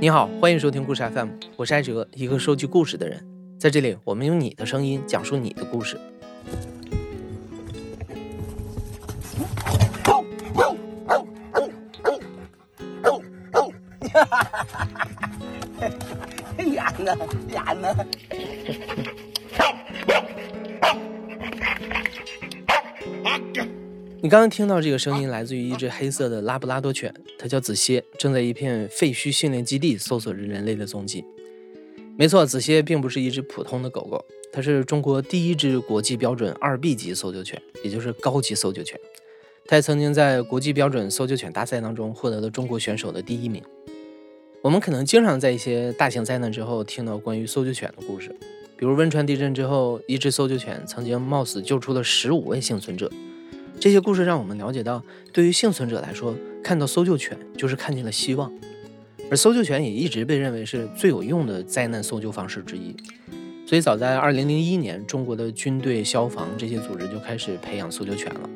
你好，欢迎收听故事 FM，我是艾哲，一个收集故事的人。在这里，我们用你的声音讲述你的故事。哈哈哈哈哈！呢！你刚刚听到这个声音，来自于一只黑色的拉布拉多犬，它叫子歇，正在一片废墟训练基地搜索着人类的踪迹。没错，子歇并不是一只普通的狗狗，它是中国第一只国际标准二 B 级搜救犬，也就是高级搜救犬。它也曾经在国际标准搜救犬大赛当中获得了中国选手的第一名。我们可能经常在一些大型灾难之后听到关于搜救犬的故事，比如汶川地震之后，一只搜救犬曾经冒死救出了十五位幸存者。这些故事让我们了解到，对于幸存者来说，看到搜救犬就是看见了希望，而搜救犬也一直被认为是最有用的灾难搜救方式之一。所以，早在2001年，中国的军队、消防这些组织就开始培养搜救犬了。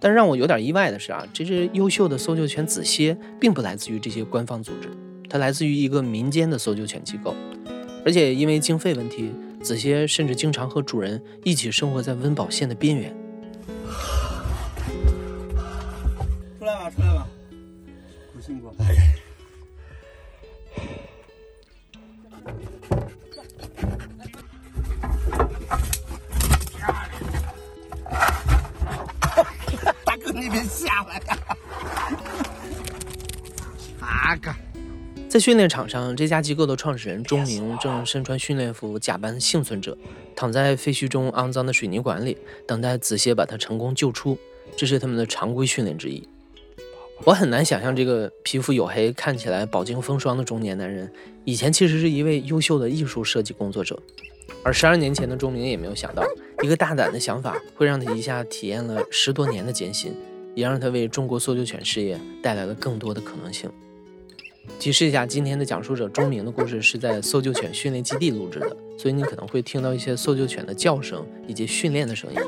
但让我有点意外的是啊，这只优秀的搜救犬子歇并不来自于这些官方组织，它来自于一个民间的搜救犬机构，而且因为经费问题，子歇甚至经常和主人一起生活在温饱线的边缘。出来吧出来吧，不辛苦。哎呀，大哥，你别下来！在训练场上，这家机构的创始人钟明正身穿训练服，假扮幸存者，躺在废墟中肮脏的水泥管里，等待子歇把他成功救出。这是他们的常规训练之一。我很难想象这个皮肤黝黑、看起来饱经风霜的中年男人，以前其实是一位优秀的艺术设计工作者。而十二年前的钟明也没有想到，一个大胆的想法会让他一下体验了十多年的艰辛，也让他为中国搜救犬事业带来了更多的可能性。提示一下，今天的讲述者钟明的故事是在搜救犬训练基地录制的，所以你可能会听到一些搜救犬的叫声以及训练的声音。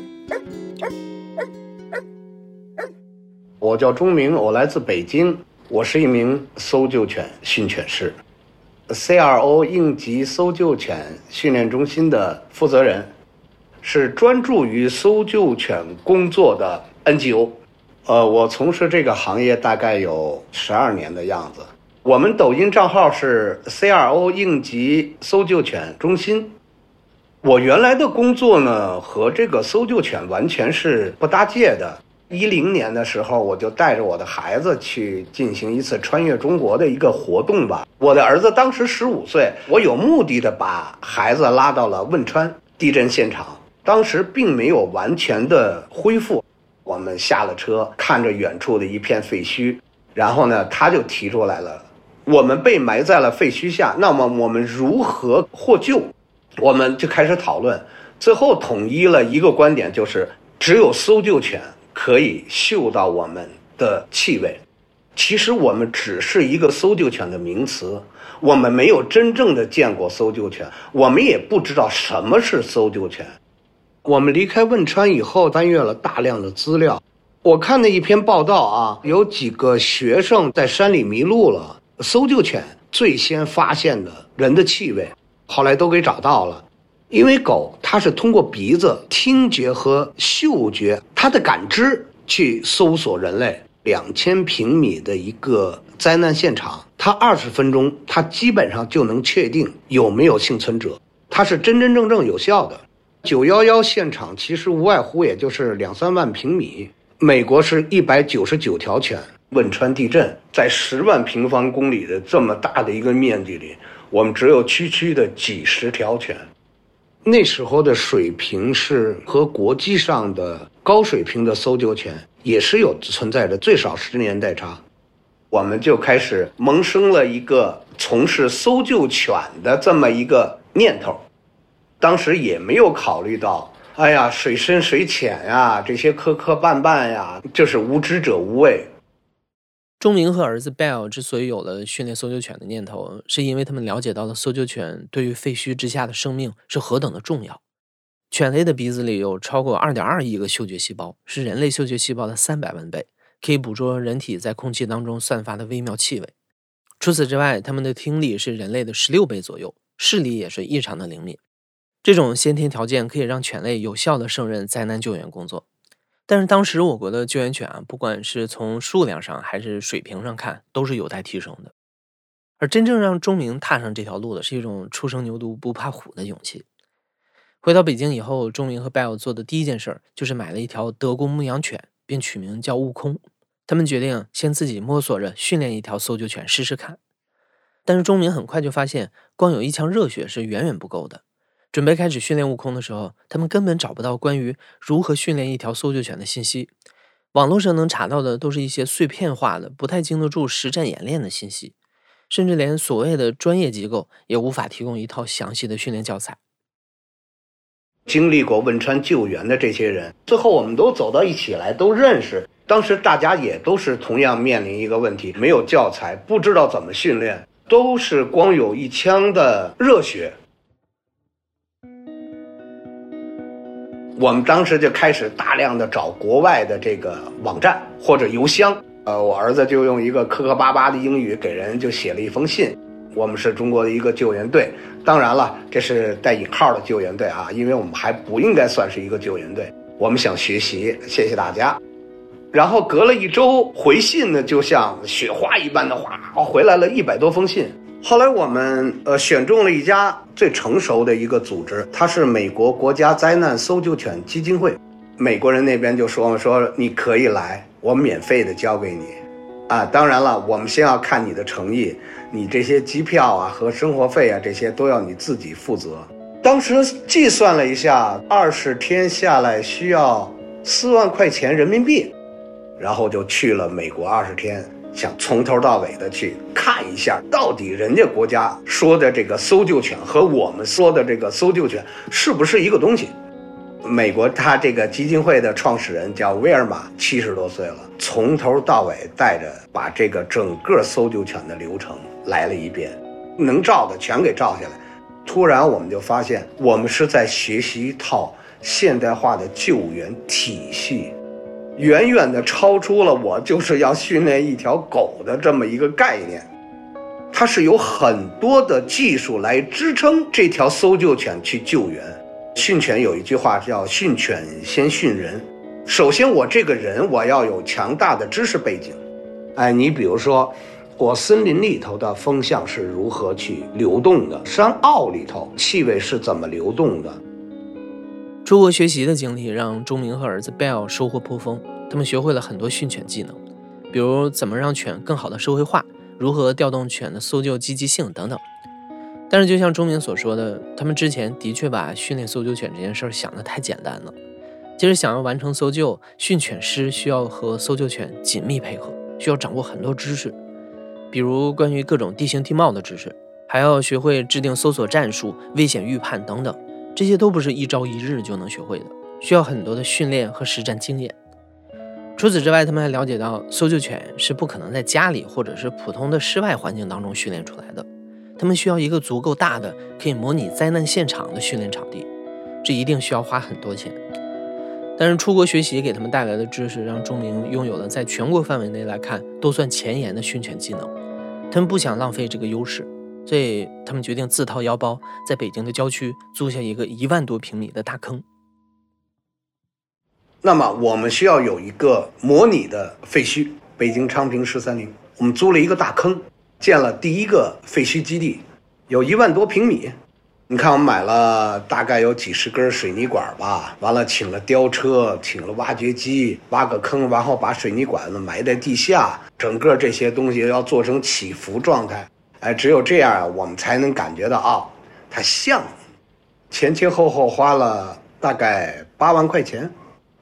我叫钟明，我来自北京，我是一名搜救犬训犬师，CRO 应急搜救犬训练中心的负责人，是专注于搜救犬工作的 NGO。呃，我从事这个行业大概有十二年的样子。我们抖音账号是 CRO 应急搜救犬中心。我原来的工作呢，和这个搜救犬完全是不搭界的。一零年的时候，我就带着我的孩子去进行一次穿越中国的一个活动吧。我的儿子当时十五岁，我有目的的把孩子拉到了汶川地震现场。当时并没有完全的恢复，我们下了车，看着远处的一片废墟，然后呢，他就提出来了：我们被埋在了废墟下，那么我们如何获救？我们就开始讨论，最后统一了一个观点，就是只有搜救犬。可以嗅到我们的气味，其实我们只是一个搜救犬的名词，我们没有真正的见过搜救犬，我们也不知道什么是搜救犬。我们离开汶川以后，翻阅了大量的资料，我看的一篇报道啊，有几个学生在山里迷路了，搜救犬最先发现的人的气味，后来都给找到了。因为狗它是通过鼻子、听觉和嗅觉，它的感知去搜索人类。两千平米的一个灾难现场，它二十分钟，它基本上就能确定有没有幸存者，它是真真正正有效的。九幺幺现场其实无外乎也就是两三万平米，美国是一百九十九条犬。汶川地震在十万平方公里的这么大的一个面积里，我们只有区区的几十条犬。那时候的水平是和国际上的高水平的搜救犬也是有存在的最少十年代差，我们就开始萌生了一个从事搜救犬的这么一个念头，当时也没有考虑到，哎呀，水深水浅呀，这些磕磕绊绊呀，就是无知者无畏。钟明和儿子 Bell 之所以有了训练搜救犬的念头，是因为他们了解到了搜救犬对于废墟之下的生命是何等的重要。犬类的鼻子里有超过2.2亿个嗅觉细胞，是人类嗅觉细胞的300万倍，可以捕捉人体在空气当中散发的微妙气味。除此之外，它们的听力是人类的十六倍左右，视力也是异常的灵敏。这种先天条件可以让犬类有效地胜任灾难救援工作。但是当时我国的救援犬啊，不管是从数量上还是水平上看，都是有待提升的。而真正让钟明踏上这条路的，是一种初生牛犊不怕虎的勇气。回到北京以后，钟明和 Bell 做的第一件事就是买了一条德国牧羊犬，并取名叫悟空。他们决定先自己摸索着训练一条搜救犬试试看。但是钟明很快就发现，光有一腔热血是远远不够的。准备开始训练悟空的时候，他们根本找不到关于如何训练一条搜救犬的信息。网络上能查到的都是一些碎片化的、不太经得住实战演练的信息。甚至连所谓的专业机构也无法提供一套详细的训练教材。经历过汶川救援的这些人，最后我们都走到一起来，都认识。当时大家也都是同样面临一个问题：没有教材，不知道怎么训练，都是光有一腔的热血。我们当时就开始大量的找国外的这个网站或者邮箱。呃，我儿子就用一个磕磕巴巴的英语给人就写了一封信。我们是中国的一个救援队，当然了，这是带引号的救援队啊，因为我们还不应该算是一个救援队。我们想学习，谢谢大家。然后隔了一周回信呢，就像雪花一般的哗回来了一百多封信。后来我们呃选中了一家最成熟的一个组织，它是美国国家灾难搜救犬基金会。美国人那边就说说你可以来。我免费的交给你，啊，当然了，我们先要看你的诚意，你这些机票啊和生活费啊这些都要你自己负责。当时计算了一下，二十天下来需要四万块钱人民币，然后就去了美国二十天，想从头到尾的去看一下，到底人家国家说的这个搜救犬和我们说的这个搜救犬是不是一个东西。美国，他这个基金会的创始人叫威尔玛，七十多岁了，从头到尾带着把这个整个搜救犬的流程来了一遍，能照的全给照下来。突然，我们就发现，我们是在学习一套现代化的救援体系，远远的超出了我就是要训练一条狗的这么一个概念。它是有很多的技术来支撑这条搜救犬去救援。训犬有一句话叫“训犬先训人”，首先我这个人我要有强大的知识背景。哎，你比如说，我森林里头的风向是如何去流动的，山坳里头气味是怎么流动的。出国学习的经历让钟明和儿子 Bell 收获颇丰，他们学会了很多训犬技能，比如怎么让犬更好的社会化，如何调动犬的搜救积极性等等。但是，就像钟明所说的，他们之前的确把训练搜救犬这件事儿想得太简单了。其实，想要完成搜救，训犬师需要和搜救犬紧密配合，需要掌握很多知识，比如关于各种地形地貌的知识，还要学会制定搜索战术、危险预判等等。这些都不是一朝一日就能学会的，需要很多的训练和实战经验。除此之外，他们还了解到，搜救犬是不可能在家里或者是普通的室外环境当中训练出来的。他们需要一个足够大的、可以模拟灾难现场的训练场地，这一定需要花很多钱。但是出国学习给他们带来的知识，让钟鸣拥有了在全国范围内来看都算前沿的训犬技能。他们不想浪费这个优势，所以他们决定自掏腰包，在北京的郊区租下一个一万多平米的大坑。那么，我们需要有一个模拟的废墟——北京昌平十三陵。我们租了一个大坑。建了第一个废墟基地，有一万多平米。你看，我们买了大概有几十根水泥管吧，完了请了吊车，请了挖掘机，挖个坑，然后把水泥管子埋在地下，整个这些东西要做成起伏状态。哎，只有这样啊，我们才能感觉到啊，它像。前前后后花了大概八万块钱。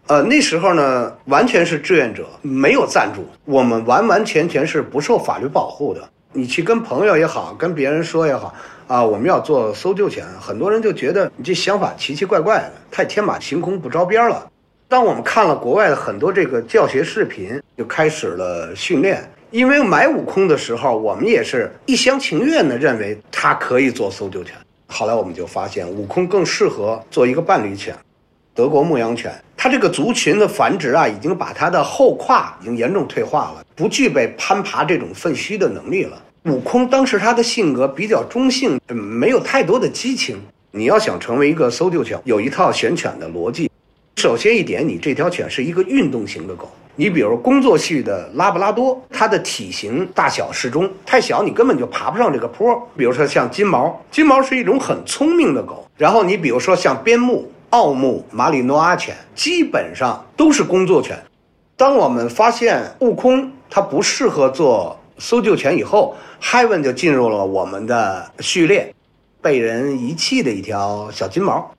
呃，那时候呢，完全是志愿者，没有赞助，我们完完全全是不受法律保护的。你去跟朋友也好，跟别人说也好，啊，我们要做搜救犬，很多人就觉得你这想法奇奇怪怪的，太天马行空、不着边了。当我们看了国外的很多这个教学视频，就开始了训练。因为买悟空的时候，我们也是一厢情愿的认为它可以做搜救犬。后来我们就发现，悟空更适合做一个伴侣犬，德国牧羊犬。它这个族群的繁殖啊，已经把它的后胯已经严重退化了，不具备攀爬这种废墟的能力了。悟空当时他的性格比较中性，没有太多的激情。你要想成为一个搜救犬，有一套选犬的逻辑。首先一点，你这条犬是一个运动型的狗。你比如工作系的拉布拉多，它的体型大小适中，太小你根本就爬不上这个坡。比如说像金毛，金毛是一种很聪明的狗。然后你比如说像边牧、奥牧、马里诺阿犬，基本上都是工作犬。当我们发现悟空它不适合做搜救犬以后，Heaven 就进入了我们的序列，被人遗弃的一条小金毛。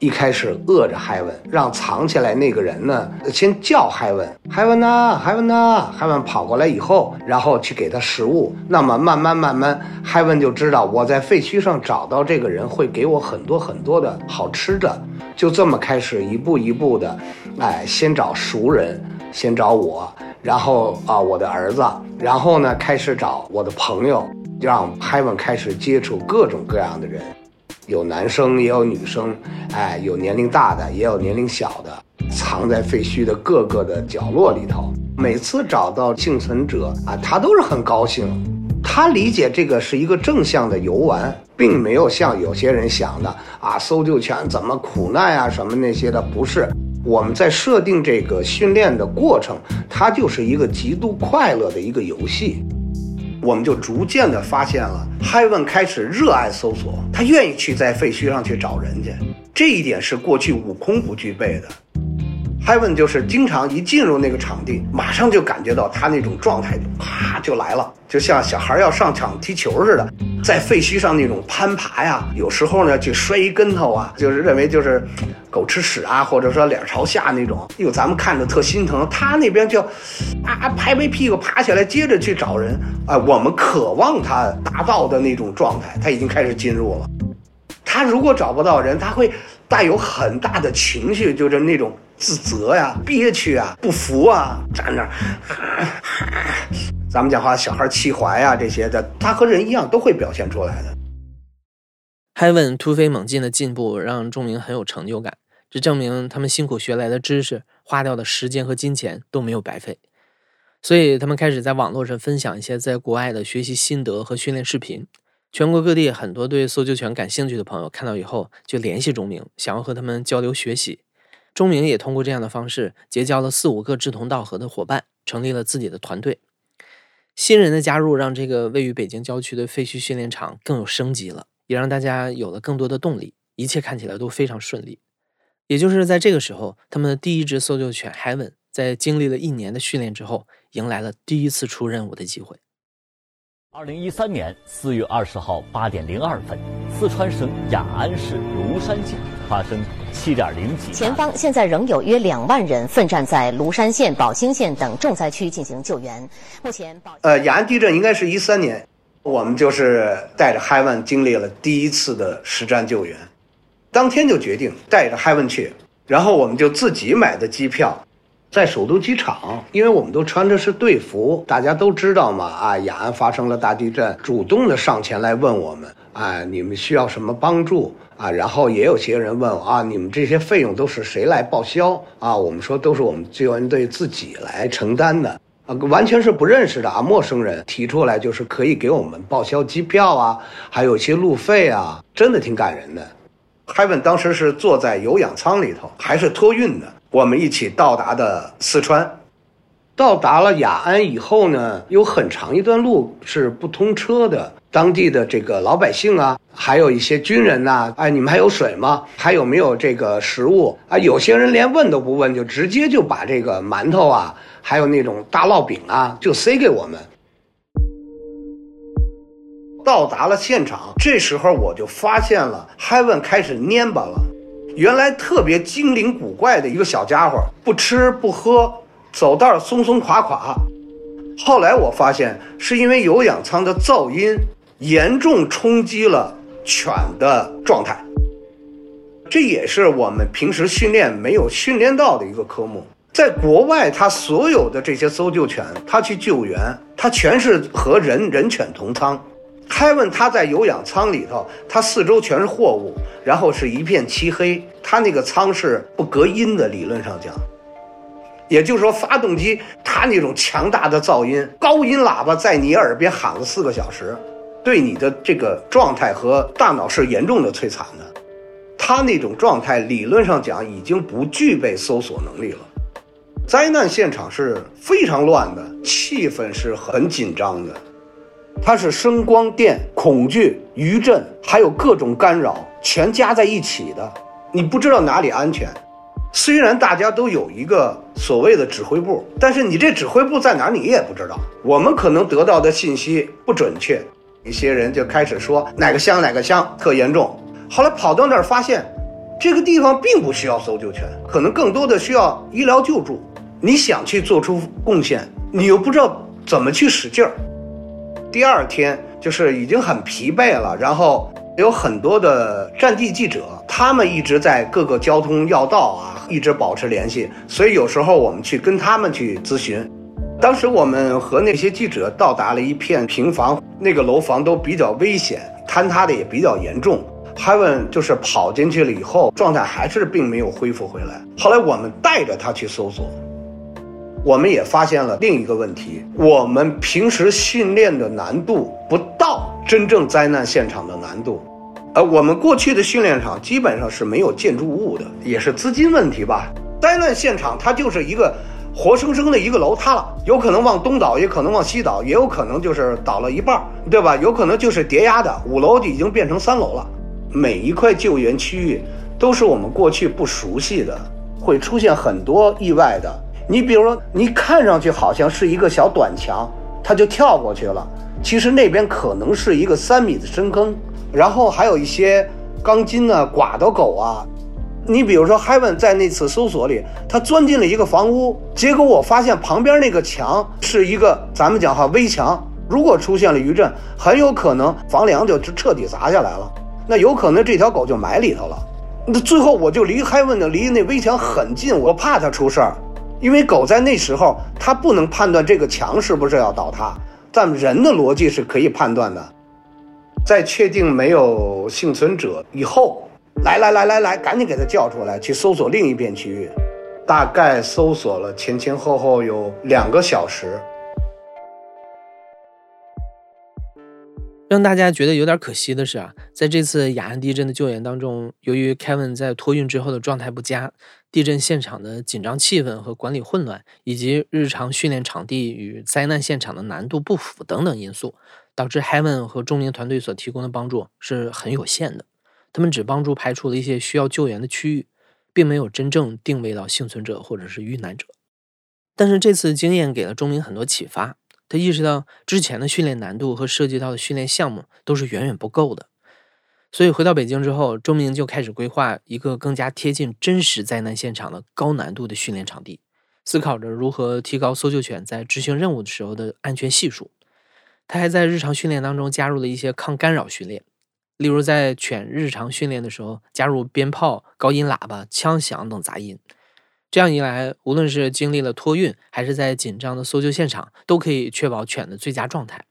一开始饿着海文，让藏起来那个人呢，先叫海文，海文呢，海文呢，海文跑过来以后，然后去给他食物。那么慢慢慢慢，海文就知道我在废墟上找到这个人会给我很多很多的好吃的。就这么开始一步一步的，哎，先找熟人，先找我，然后啊我的儿子，然后呢开始找我的朋友，让海文开始接触各种各样的人。有男生也有女生，哎，有年龄大的也有年龄小的，藏在废墟的各个的角落里头。每次找到幸存者啊，他都是很高兴。他理解这个是一个正向的游玩，并没有像有些人想的啊，搜救犬怎么苦难啊什么那些的，不是。我们在设定这个训练的过程，它就是一个极度快乐的一个游戏。我们就逐渐的发现了，Heaven 开始热爱搜索，他愿意去在废墟上去找人去，这一点是过去悟空不具备的。Heaven 就是经常一进入那个场地，马上就感觉到他那种状态啪就来了，就像小孩要上场踢球似的，在废墟上那种攀爬呀，有时候呢就摔一跟头啊，就是认为就是狗吃屎啊，或者说脸朝下那种，哟，咱们看着特心疼。他那边就啊拍拍屁股爬起来，接着去找人啊。我们渴望他达到的那种状态，他已经开始进入了。他如果找不到人，他会带有很大的情绪，就是那种。自责呀，憋屈啊，不服啊，站那儿，咱们讲话，小孩气怀啊，这些的，他和人一样都会表现出来的。Heaven 突飞猛进的进步让钟明很有成就感，这证明他们辛苦学来的知识、花掉的时间和金钱都没有白费。所以他们开始在网络上分享一些在国外的学习心得和训练视频。全国各地很多对搜救犬感兴趣的朋友看到以后就联系钟明，想要和他们交流学习。钟明也通过这样的方式结交了四五个志同道合的伙伴，成立了自己的团队。新人的加入让这个位于北京郊区的废墟训练场更有升级了，也让大家有了更多的动力。一切看起来都非常顺利。也就是在这个时候，他们的第一只搜救犬 Heaven 在经历了一年的训练之后，迎来了第一次出任务的机会。二零一三年四月二十号八点零二分，四川省雅安市芦山县发生七点零级。前方现在仍有约两万人奋战在芦山县、宝兴县等重灾区进行救援。目前，呃，雅安地震应该是一三年，我们就是带着 Heaven 经历了第一次的实战救援，当天就决定带着 Heaven 去，然后我们就自己买的机票。在首都机场，因为我们都穿的是队服，大家都知道嘛。啊，雅安发生了大地震，主动的上前来问我们，啊，你们需要什么帮助啊？然后也有些人问啊，你们这些费用都是谁来报销啊？我们说都是我们救援队自己来承担的，啊，完全是不认识的啊，陌生人提出来就是可以给我们报销机票啊，还有一些路费啊，真的挺感人的。Heaven 当时是坐在有氧舱里头，还是托运的。我们一起到达的四川，到达了雅安以后呢，有很长一段路是不通车的。当地的这个老百姓啊，还有一些军人呐，哎，你们还有水吗？还有没有这个食物啊？有些人连问都不问，就直接就把这个馒头啊，还有那种大烙饼啊，就塞给我们。到达了现场，这时候我就发现了，Heaven 开始蔫巴了。原来特别精灵古怪的一个小家伙，不吃不喝，走道松松垮垮。后来我发现，是因为有氧舱的噪音严重冲击了犬的状态。这也是我们平时训练没有训练到的一个科目。在国外，它所有的这些搜救犬，它去救援，它全是和人人犬同舱。开问他在有氧舱里头，他四周全是货物，然后是一片漆黑，他那个舱是不隔音的。理论上讲，也就是说，发动机它那种强大的噪音，高音喇叭在你耳边喊了四个小时，对你的这个状态和大脑是严重的摧残的。他那种状态理论上讲已经不具备搜索能力了。灾难现场是非常乱的，气氛是很紧张的，它是声光电、恐惧、余震，还有各种干扰全加在一起的，你不知道哪里安全。虽然大家都有一个所谓的指挥部，但是你这指挥部在哪，你也不知道。我们可能得到的信息不准确，一些人就开始说哪个乡哪个乡特严重。后来跑到那儿发现，这个地方并不需要搜救犬，可能更多的需要医疗救助。你想去做出贡献，你又不知道怎么去使劲儿。第二天就是已经很疲惫了，然后有很多的战地记者，他们一直在各个交通要道啊，一直保持联系，所以有时候我们去跟他们去咨询。当时我们和那些记者到达了一片平房，那个楼房都比较危险，坍塌的也比较严重。海文就是跑进去了以后，状态还是并没有恢复回来。后来我们带着他去搜索，我们也发现了另一个问题：我们平时训练的难度不到真正灾难现场的难度。呃，我们过去的训练场基本上是没有建筑物的，也是资金问题吧。灾难现场它就是一个活生生的一个楼塌了，有可能往东倒，也可能往西倒，也有可能就是倒了一半，对吧？有可能就是叠压的，五楼已经变成三楼了。每一块救援区域都是我们过去不熟悉的，会出现很多意外的。你比如说，你看上去好像是一个小短墙，它就跳过去了，其实那边可能是一个三米的深坑，然后还有一些钢筋呢、刮的狗啊。你比如说，Heaven 在那次搜索里，他钻进了一个房屋，结果我发现旁边那个墙是一个咱们讲哈危墙，如果出现了余震，很有可能房梁就彻底砸下来了。那有可能这条狗就埋里头了。那最后我就离海文的离那危墙很近，我怕它出事儿，因为狗在那时候它不能判断这个墙是不是要倒塌，但人的逻辑是可以判断的。在确定没有幸存者以后，来来来来来，赶紧给它叫出来，去搜索另一片区域。大概搜索了前前后后有两个小时。让大家觉得有点可惜的是啊，在这次雅安地震的救援当中，由于 Kevin 在托运之后的状态不佳，地震现场的紧张气氛和管理混乱，以及日常训练场地与灾难现场的难度不符等等因素，导致 Heaven 和钟明团队所提供的帮助是很有限的。他们只帮助排除了一些需要救援的区域，并没有真正定位到幸存者或者是遇难者。但是这次经验给了钟明很多启发。他意识到之前的训练难度和涉及到的训练项目都是远远不够的，所以回到北京之后，周明就开始规划一个更加贴近真实灾难现场的高难度的训练场地，思考着如何提高搜救犬在执行任务的时候的安全系数。他还在日常训练当中加入了一些抗干扰训练，例如在犬日常训练的时候加入鞭炮、高音喇叭、枪响等杂音。这样一来，无论是经历了托运，还是在紧张的搜救现场，都可以确保犬的最佳状态。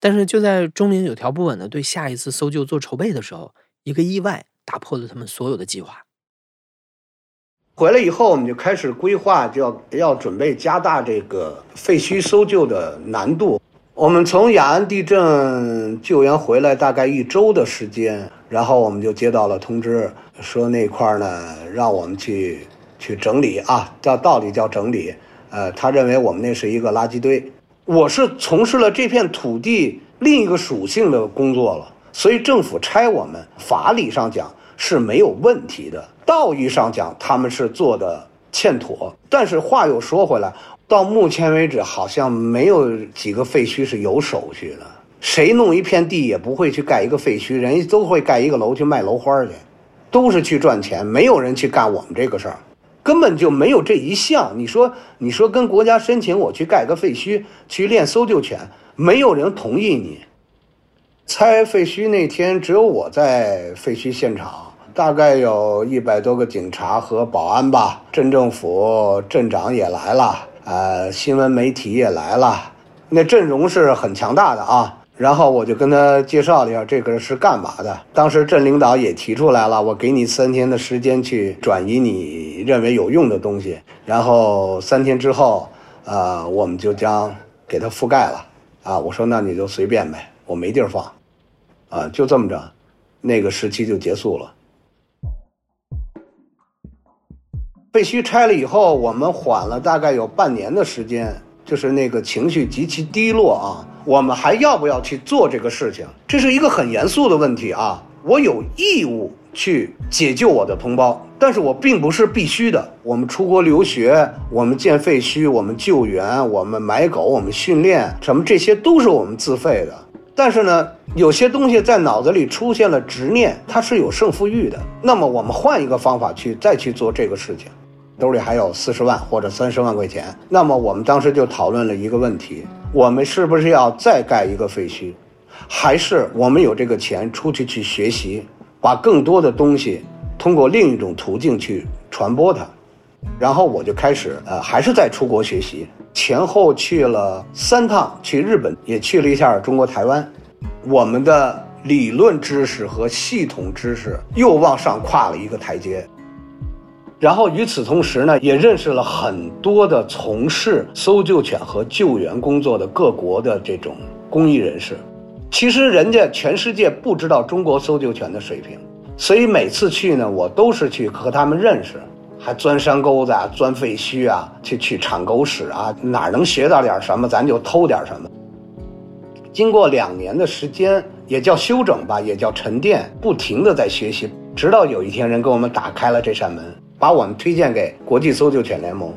但是，就在钟明有条不紊地对下一次搜救做筹备的时候，一个意外打破了他们所有的计划。回来以后，我们就开始规划，就要要准备加大这个废墟搜救的难度。我们从雅安地震救援回来大概一周的时间，然后我们就接到了通知，说那块儿呢，让我们去。去整理啊，叫道理叫整理。呃，他认为我们那是一个垃圾堆。我是从事了这片土地另一个属性的工作了，所以政府拆我们，法理上讲是没有问题的。道义上讲，他们是做的欠妥。但是话又说回来，到目前为止，好像没有几个废墟是有手续的。谁弄一片地也不会去盖一个废墟，人家都会盖一个楼去卖楼花去，都是去赚钱，没有人去干我们这个事儿。根本就没有这一项。你说，你说跟国家申请我去盖个废墟，去练搜救犬，没有人同意你。拆废墟那天，只有我在废墟现场，大概有一百多个警察和保安吧。镇政府镇长也来了，呃，新闻媒体也来了，那阵容是很强大的啊。然后我就跟他介绍了一下这个是干嘛的。当时镇领导也提出来了，我给你三天的时间去转移你认为有用的东西。然后三天之后，呃，我们就将给它覆盖了。啊，我说那你就随便呗，我没地儿放。啊，就这么着，那个时期就结束了。废墟拆了以后，我们缓了大概有半年的时间，就是那个情绪极其低落啊。我们还要不要去做这个事情？这是一个很严肃的问题啊。我有义务去解救我的同胞，但是我并不是必须的。我们出国留学，我们建废墟，我们救援，我们买狗，我们训练，什么这些都是我们自费的。但是呢，有些东西在脑子里出现了执念，它是有胜负欲的。那么我们换一个方法去再去做这个事情，兜里还有四十万或者三十万块钱。那么我们当时就讨论了一个问题：我们是不是要再盖一个废墟，还是我们有这个钱出去去学习，把更多的东西通过另一种途径去传播它？然后我就开始呃，还是在出国学习。前后去了三趟，去日本也去了一下中国台湾，我们的理论知识和系统知识又往上跨了一个台阶。然后与此同时呢，也认识了很多的从事搜救犬和救援工作的各国的这种公益人士。其实人家全世界不知道中国搜救犬的水平，所以每次去呢，我都是去和他们认识。还钻山沟子啊，钻废墟啊，去去铲狗屎啊，哪能学到点什么，咱就偷点什么。经过两年的时间，也叫休整吧，也叫沉淀，不停的在学习，直到有一天人给我们打开了这扇门，把我们推荐给国际搜救犬联盟。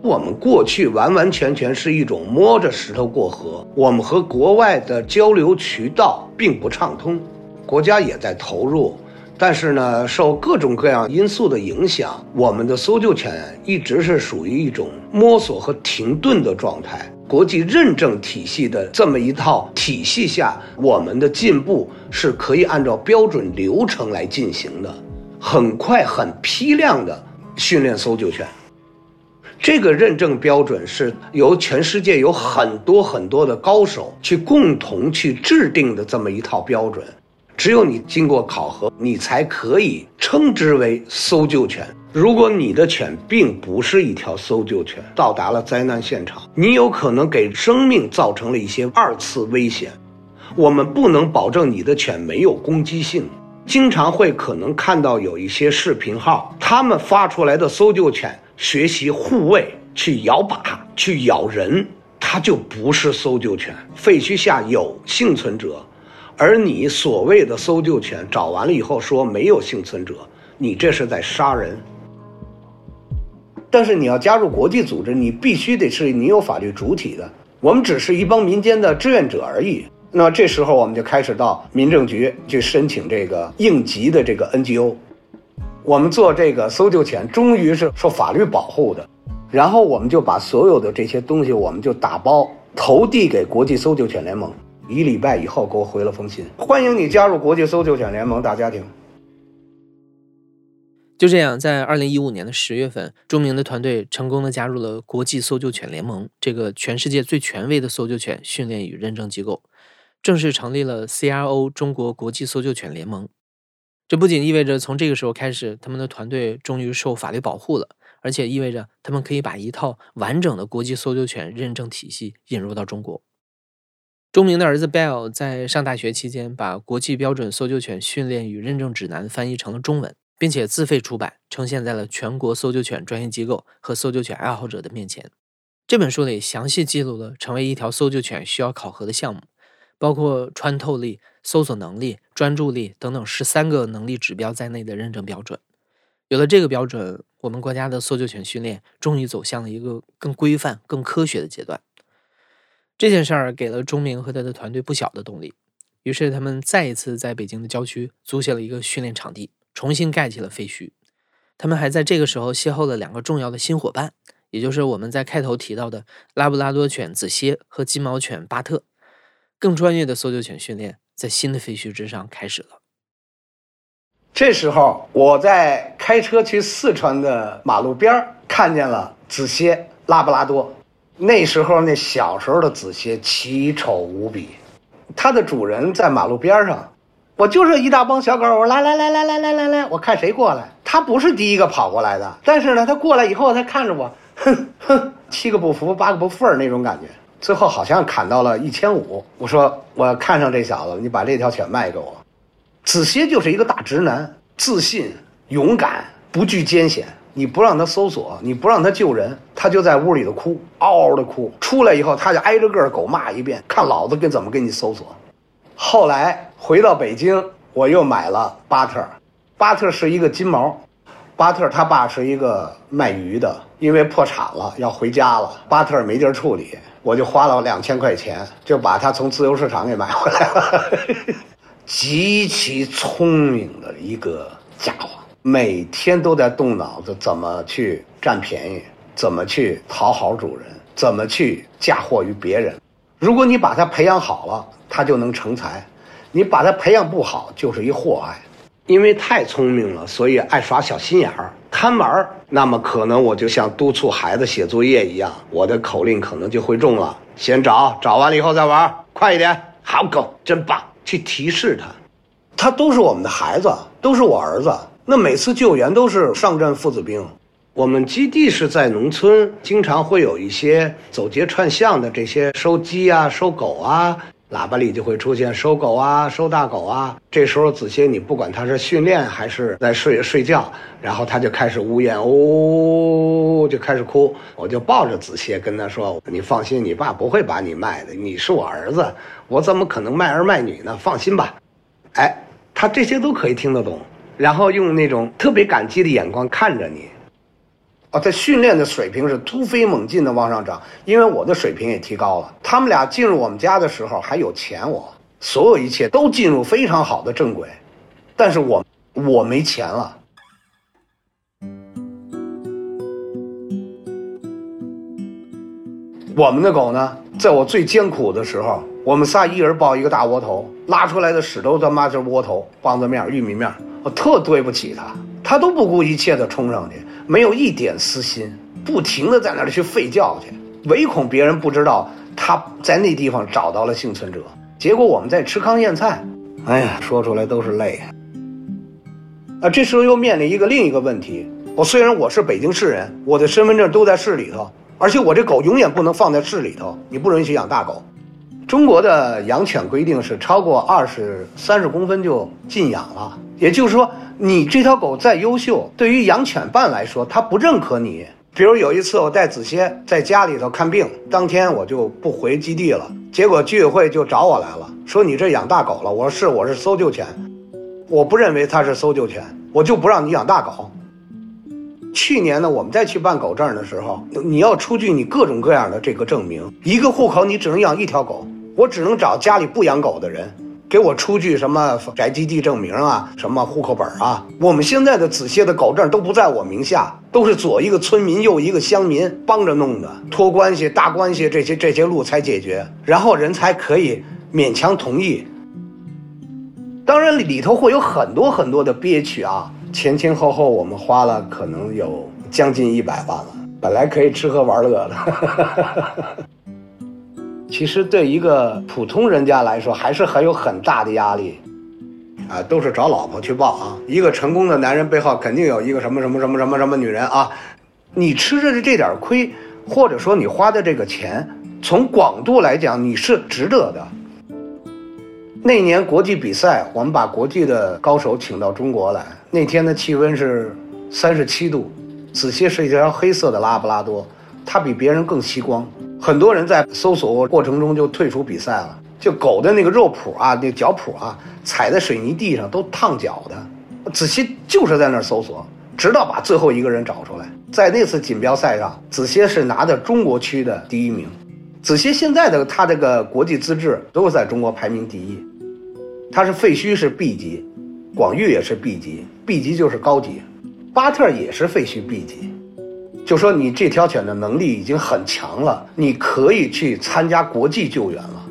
我们过去完完全全是一种摸着石头过河，我们和国外的交流渠道并不畅通，国家也在投入。但是呢，受各种各样因素的影响，我们的搜救犬一直是属于一种摸索和停顿的状态。国际认证体系的这么一套体系下，我们的进步是可以按照标准流程来进行的，很快、很批量的训练搜救犬。这个认证标准是由全世界有很多很多的高手去共同去制定的这么一套标准。只有你经过考核，你才可以称之为搜救犬。如果你的犬并不是一条搜救犬，到达了灾难现场，你有可能给生命造成了一些二次危险。我们不能保证你的犬没有攻击性。经常会可能看到有一些视频号，他们发出来的搜救犬学习护卫，去咬靶，去咬人，它就不是搜救犬。废墟下有幸存者。而你所谓的搜救犬找完了以后说没有幸存者，你这是在杀人。但是你要加入国际组织，你必须得是你有法律主体的。我们只是一帮民间的志愿者而已。那这时候我们就开始到民政局去申请这个应急的这个 NGO。我们做这个搜救犬终于是受法律保护的，然后我们就把所有的这些东西我们就打包投递给国际搜救犬联盟。一礼拜以后给我回了封信，欢迎你加入国际搜救犬联盟大家庭。就这样，在二零一五年的十月份，钟明的团队成功的加入了国际搜救犬联盟这个全世界最权威的搜救犬训练与认证机构，正式成立了 CRO 中国国际搜救犬联盟。这不仅意味着从这个时候开始，他们的团队终于受法律保护了，而且意味着他们可以把一套完整的国际搜救犬认证体系引入到中国。钟明的儿子 Bell 在上大学期间，把国际标准搜救犬训练与认证指南翻译成了中文，并且自费出版，呈现在了全国搜救犬专业机构和搜救犬爱好者的面前。这本书里详细记录了成为一条搜救犬需要考核的项目，包括穿透力、搜索能力、专注力等等十三个能力指标在内的认证标准。有了这个标准，我们国家的搜救犬训练终于走向了一个更规范、更科学的阶段。这件事儿给了钟明和他的团队不小的动力，于是他们再一次在北京的郊区租下了一个训练场地，重新盖起了废墟。他们还在这个时候邂逅了两个重要的新伙伴，也就是我们在开头提到的拉布拉多犬子歇和金毛犬巴特。更专业的搜救犬训练在新的废墟之上开始了。这时候，我在开车去四川的马路边儿看见了子歇拉布拉多。那时候，那小时候的子歇奇丑无比，它的主人在马路边上，我就是一大帮小狗，我说来来来来来来来来，我看谁过来。他不是第一个跑过来的，但是呢，他过来以后，他看着我，哼哼，七个不服八个不忿那种感觉。最后好像砍到了一千五，我说我看上这小子，你把这条犬卖给我。子歇就是一个大直男，自信、勇敢、不惧艰险。你不让他搜索，你不让他救人，他就在屋里头哭，嗷嗷的哭。出来以后，他就挨着个狗骂一遍，看老子跟怎么跟你搜索。后来回到北京，我又买了巴特，巴特是一个金毛，巴特他爸是一个卖鱼的，因为破产了要回家了，巴特尔没地儿处理，我就花了两千块钱就把他从自由市场给买回来了，极其聪明的一个家伙，每天都在动脑子怎么去占便宜，怎么去讨好主人，怎么去嫁祸于别人。如果你把他培养好了。他就能成才，你把他培养不好就是一祸害，因为太聪明了，所以爱耍小心眼儿、贪玩儿。那么可能我就像督促孩子写作业一样，我的口令可能就会中了。先找，找完了以后再玩，快一点。好狗，真棒！去提示他，他都是我们的孩子，都是我儿子。那每次救援都是上阵父子兵。我们基地是在农村，经常会有一些走街串巷的这些收鸡啊、收狗啊。喇叭里就会出现收狗啊、收大狗啊。这时候子歇，你不管他是训练还是在睡睡觉，然后他就开始呜咽，呜，就开始哭。我就抱着子歇跟他说：“你放心，你爸不会把你卖的，你是我儿子，我怎么可能卖儿卖女呢？放心吧。”哎，他这些都可以听得懂，然后用那种特别感激的眼光看着你。啊，他训练的水平是突飞猛进的往上涨，因为我的水平也提高了。他们俩进入我们家的时候还有钱，我所有一切都进入非常好的正轨，但是我我没钱了。我们的狗呢，在我最艰苦的时候，我们仨一人抱一个大窝头，拉出来的屎都他妈是窝头、棒子面、玉米面，我特对不起它，它都不顾一切的冲上去。没有一点私心，不停的在那里去吠叫去，唯恐别人不知道他在那地方找到了幸存者。结果我们在吃糠咽菜，哎呀，说出来都是泪。啊，这时候又面临一个另一个问题：我虽然我是北京市人，我的身份证都在市里头，而且我这狗永远不能放在市里头，你不允许养大狗。中国的养犬规定是超过二十三十公分就禁养了，也就是说。你这条狗再优秀，对于养犬办来说，他不认可你。比如有一次，我带子歇在家里头看病，当天我就不回基地了。结果居委会就找我来了，说你这养大狗了。我说是，我是搜救犬，我不认为它是搜救犬，我就不让你养大狗。去年呢，我们再去办狗证的时候，你要出具你各种各样的这个证明，一个户口你只能养一条狗，我只能找家里不养狗的人。给我出具什么宅基地证明啊，什么户口本啊？我们现在的子歇的狗证都不在我名下，都是左一个村民，右一个乡民帮着弄的，托关系、搭关系这些这些路才解决，然后人才可以勉强同意。当然里头会有很多很多的憋屈啊，前前后后我们花了可能有将近一百万了，本来可以吃喝玩乐的。其实对一个普通人家来说，还是很有很大的压力，啊，都是找老婆去报啊。一个成功的男人背后肯定有一个什么什么什么什么什么女人啊。你吃着的这点亏，或者说你花的这个钱，从广度来讲，你是值得的。那年国际比赛，我们把国际的高手请到中国来。那天的气温是三十七度，子歇是一条黑色的拉布拉多，它比别人更吸光。很多人在搜索过程中就退出比赛了。就狗的那个肉脯啊，那个脚脯啊，踩在水泥地上都烫脚的。子歇就是在那儿搜索，直到把最后一个人找出来。在那次锦标赛上，子歇是拿的中国区的第一名。子歇现在的他这个国际资质都是在中国排名第一。他是废墟是 B 级，广域也是 B 级，B 级就是高级。巴特也是废墟 B 级。就说你这条犬的能力已经很强了，你可以去参加国际救援了。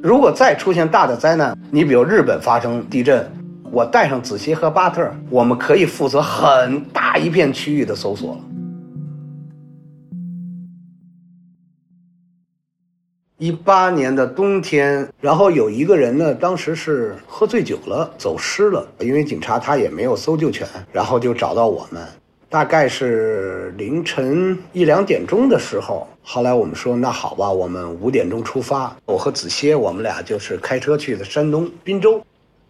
如果再出现大的灾难，你比如日本发生地震，我带上子歇和巴特，我们可以负责很大一片区域的搜索了。一八年的冬天，然后有一个人呢，当时是喝醉酒了，走失了。因为警察他也没有搜救犬，然后就找到我们。大概是凌晨一两点钟的时候，后来我们说那好吧，我们五点钟出发。我和子歇，我们俩就是开车去的山东滨州。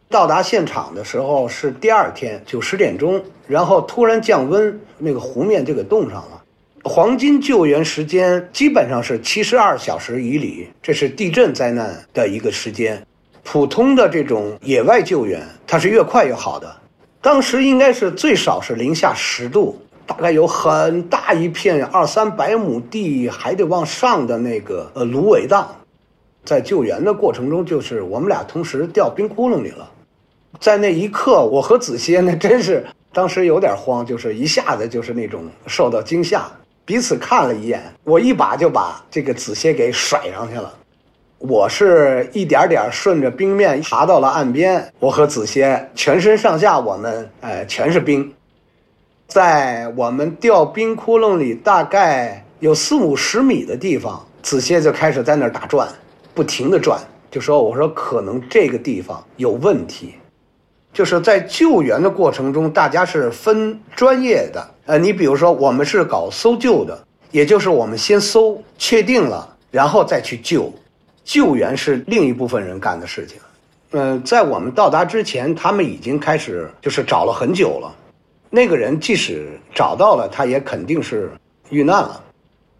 到达现场的时候是第二天九十点钟，然后突然降温，那个湖面就给冻上了。黄金救援时间基本上是七十二小时以里，这是地震灾难的一个时间。普通的这种野外救援，它是越快越好的。当时应该是最少是零下十度，大概有很大一片二三百亩地还得往上的那个呃芦苇荡，在救援的过程中，就是我们俩同时掉冰窟窿里了。在那一刻，我和子歇那真是当时有点慌，就是一下子就是那种受到惊吓。彼此看了一眼，我一把就把这个子歇给甩上去了。我是一点点顺着冰面爬到了岸边。我和子歇全身上下，我们哎全是冰。在我们掉冰窟窿里大概有四五十米的地方，子歇就开始在那儿打转，不停的转，就说：“我说可能这个地方有问题。”就是在救援的过程中，大家是分专业的。呃，你比如说，我们是搞搜救的，也就是我们先搜确定了，然后再去救。救援是另一部分人干的事情。嗯，在我们到达之前，他们已经开始就是找了很久了。那个人即使找到了，他也肯定是遇难了。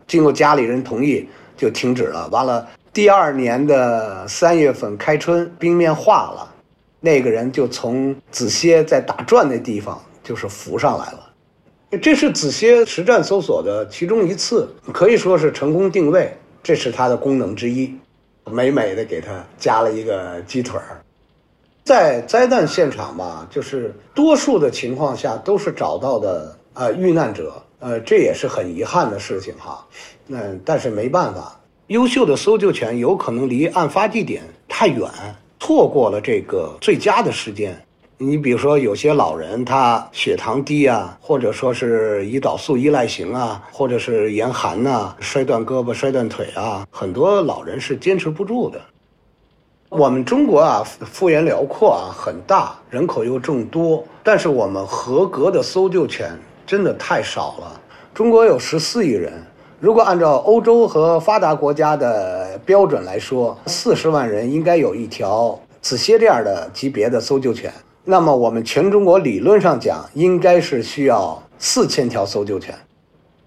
经过家里人同意，就停止了。完了，第二年的三月份开春，冰面化了。那个人就从子歇在打转那地方，就是浮上来了。这是子歇实战搜索的其中一次，可以说是成功定位，这是它的功能之一。美美的给他加了一个鸡腿儿。在灾难现场吧，就是多数的情况下都是找到的呃遇难者，呃这也是很遗憾的事情哈。嗯，但是没办法，优秀的搜救犬有可能离案发地点太远。错过了这个最佳的时间，你比如说有些老人他血糖低啊，或者说是胰岛素依赖型啊，或者是严寒呐，摔断胳膊、摔断腿啊，很多老人是坚持不住的。我们中国啊，幅员辽阔啊，很大，人口又众多，但是我们合格的搜救犬真的太少了。中国有十四亿人。如果按照欧洲和发达国家的标准来说，四十万人应该有一条子歇这样的级别的搜救犬。那么我们全中国理论上讲，应该是需要四千条搜救犬。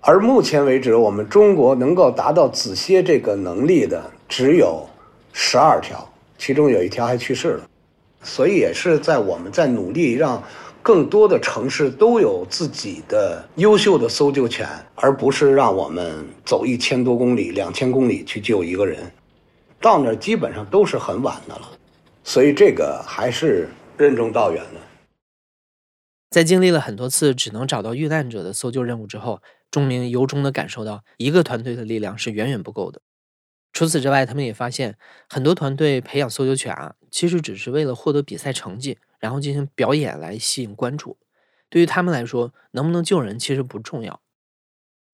而目前为止，我们中国能够达到子歇这个能力的只有十二条，其中有一条还去世了。所以也是在我们在努力让。更多的城市都有自己的优秀的搜救犬，而不是让我们走一千多公里、两千公里去救一个人，到那儿基本上都是很晚的了，所以这个还是任重道远的。在经历了很多次只能找到遇难者的搜救任务之后，钟明由衷的感受到，一个团队的力量是远远不够的。除此之外，他们也发现很多团队培养搜救犬啊，其实只是为了获得比赛成绩。然后进行表演来吸引关注，对于他们来说，能不能救人其实不重要。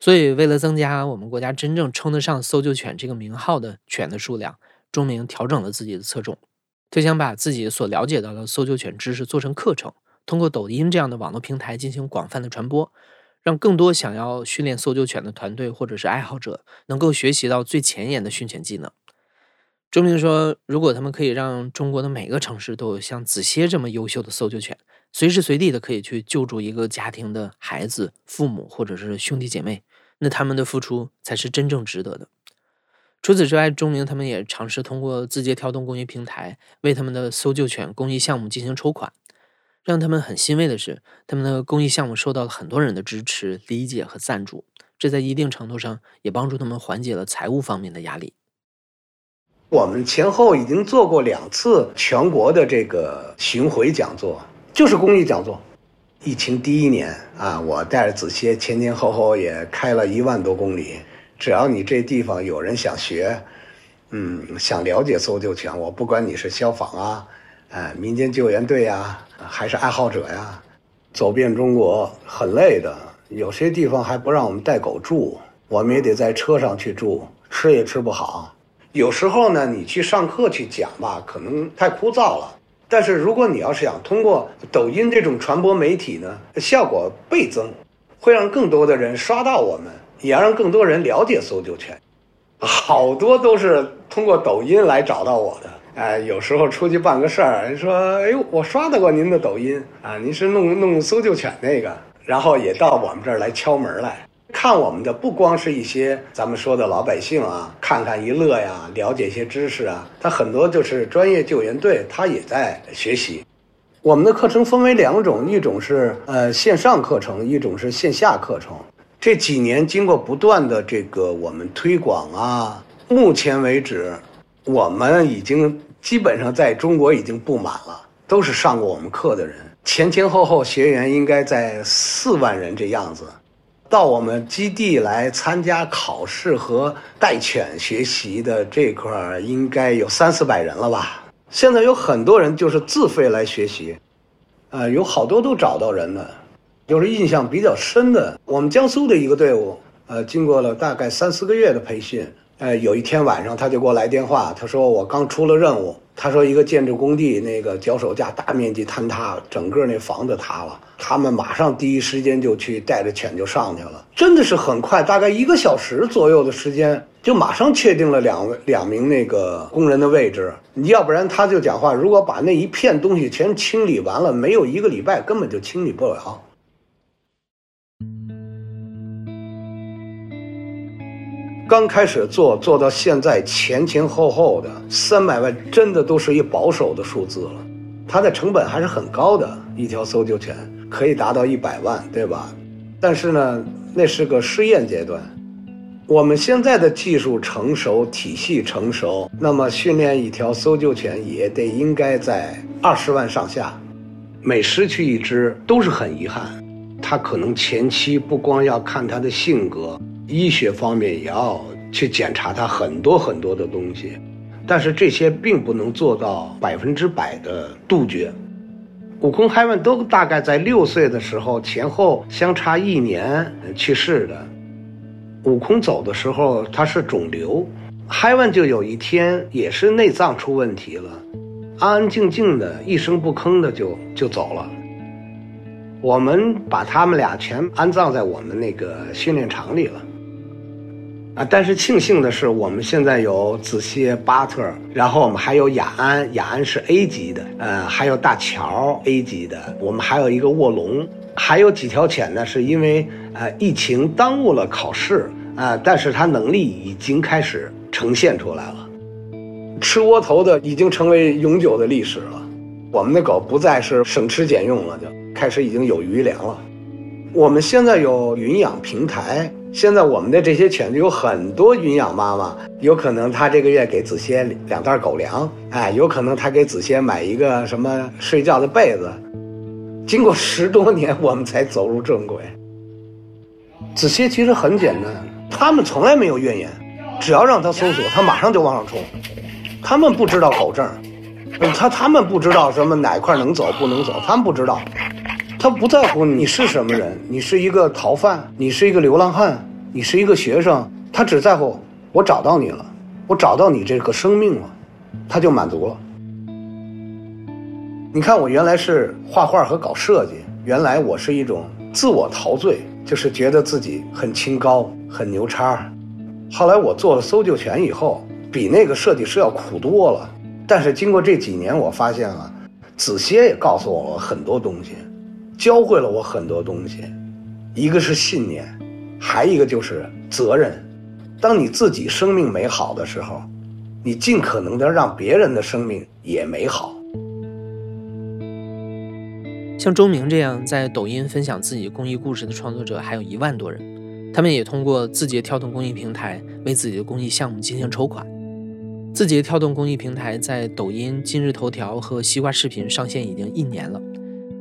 所以，为了增加我们国家真正称得上搜救犬这个名号的犬的数量，钟明调整了自己的侧重，就想把自己所了解到的搜救犬知识做成课程，通过抖音这样的网络平台进行广泛的传播，让更多想要训练搜救犬的团队或者是爱好者能够学习到最前沿的训犬技能。钟明说：“如果他们可以让中国的每个城市都有像子歇这么优秀的搜救犬，随时随地的可以去救助一个家庭的孩子、父母或者是兄弟姐妹，那他们的付出才是真正值得的。”除此之外，钟明他们也尝试通过字节跳动公益平台为他们的搜救犬公益项目进行筹款。让他们很欣慰的是，他们的公益项目受到了很多人的支持、理解和赞助，这在一定程度上也帮助他们缓解了财务方面的压力。我们前后已经做过两次全国的这个巡回讲座，就是公益讲座。疫情第一年啊，我带着子歇前前后后也开了一万多公里。只要你这地方有人想学，嗯，想了解搜救犬，我不管你是消防啊，哎，民间救援队呀，还是爱好者呀，走遍中国很累的，有些地方还不让我们带狗住，我们也得在车上去住，吃也吃不好。有时候呢，你去上课去讲吧，可能太枯燥了。但是如果你要是想通过抖音这种传播媒体呢，效果倍增，会让更多的人刷到我们，也让更多人了解搜救犬。好多都是通过抖音来找到我的。哎，有时候出去办个事儿，人说：“哎呦，我刷到过您的抖音啊，您是弄弄搜救犬那个。”然后也到我们这儿来敲门来看我们的，不光是一些咱们说的老百姓啊，看看一乐呀，了解一些知识啊。他很多就是专业救援队，他也在学习。我们的课程分为两种，一种是呃线上课程，一种是线下课程。这几年经过不断的这个我们推广啊，目前为止。我们已经基本上在中国已经布满了，都是上过我们课的人，前前后后学员应该在四万人这样子。到我们基地来参加考试和带犬学习的这块儿，应该有三四百人了吧？现在有很多人就是自费来学习，啊，有好多都找到人了。就是印象比较深的，我们江苏的一个队伍，呃，经过了大概三四个月的培训。呃，有一天晚上，他就给我来电话，他说我刚出了任务，他说一个建筑工地那个脚手架大面积坍塌，整个那房子塌了，他们马上第一时间就去带着犬就上去了，真的是很快，大概一个小时左右的时间，就马上确定了两位两名那个工人的位置，你要不然他就讲话，如果把那一片东西全清理完了，没有一个礼拜根本就清理不了。刚开始做做到现在前前后后的三百万，真的都是一保守的数字了。它的成本还是很高的，一条搜救犬可以达到一百万，对吧？但是呢，那是个试验阶段。我们现在的技术成熟，体系成熟，那么训练一条搜救犬也得应该在二十万上下。每失去一只都是很遗憾。它可能前期不光要看它的性格。医学方面也要去检查它很多很多的东西，但是这些并不能做到百分之百的杜绝。悟空、海文都大概在六岁的时候前后相差一年去世的。悟空走的时候他是肿瘤，海文就有一天也是内脏出问题了，安安静静的一声不吭的就就走了。我们把他们俩全安葬在我们那个训练场里了。啊！但是庆幸的是，我们现在有子歇、巴特，然后我们还有雅安，雅安是 A 级的，呃，还有大乔 A 级的，我们还有一个卧龙，还有几条犬呢，是因为呃疫情耽误了考试啊，但是它能力已经开始呈现出来了，吃窝头的已经成为永久的历史了，我们的狗不再是省吃俭用了，就开始已经有余粮了，我们现在有云养平台。现在我们的这些犬就有很多云养妈妈，有可能他这个月给子歇两袋狗粮，哎，有可能他给子歇买一个什么睡觉的被子。经过十多年，我们才走入正轨。子歇其实很简单，他们从来没有怨言，只要让他搜索，他马上就往上冲。他们不知道狗证，他他们不知道什么哪块能走不能走，他们不知道。他不在乎你是什么人，你是一个逃犯，你是一个流浪汉，你是一个学生，他只在乎我找到你了，我找到你这个生命了，他就满足了。你看，我原来是画画和搞设计，原来我是一种自我陶醉，就是觉得自己很清高、很牛叉。后来我做了搜救犬以后，比那个设计师要苦多了。但是经过这几年，我发现了，子歇也告诉我了很多东西。教会了我很多东西，一个是信念，还一个就是责任。当你自己生命美好的时候，你尽可能的让别人的生命也美好。像钟明这样在抖音分享自己公益故事的创作者还有一万多人，他们也通过字节跳动公益平台为自己的公益项目进行筹款。字节跳动公益平台在抖音、今日头条和西瓜视频上线已经一年了。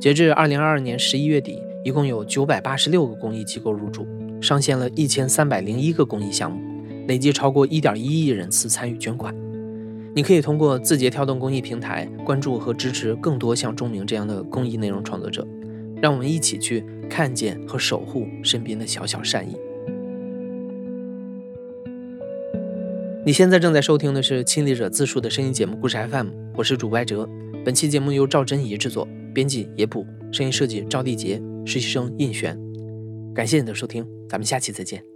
截至二零二二年十一月底，一共有九百八十六个公益机构入驻，上线了一千三百零一个公益项目，累计超过一点一亿人次参与捐款。你可以通过字节跳动公益平台关注和支持更多像钟明这样的公益内容创作者，让我们一起去看见和守护身边的小小善意。你现在正在收听的是亲历者自述的声音节目《故事 FM》，我是主播哲。本期节目由赵真怡制作，编辑野捕，声音设计赵立杰，实习生应璇。感谢你的收听，咱们下期再见。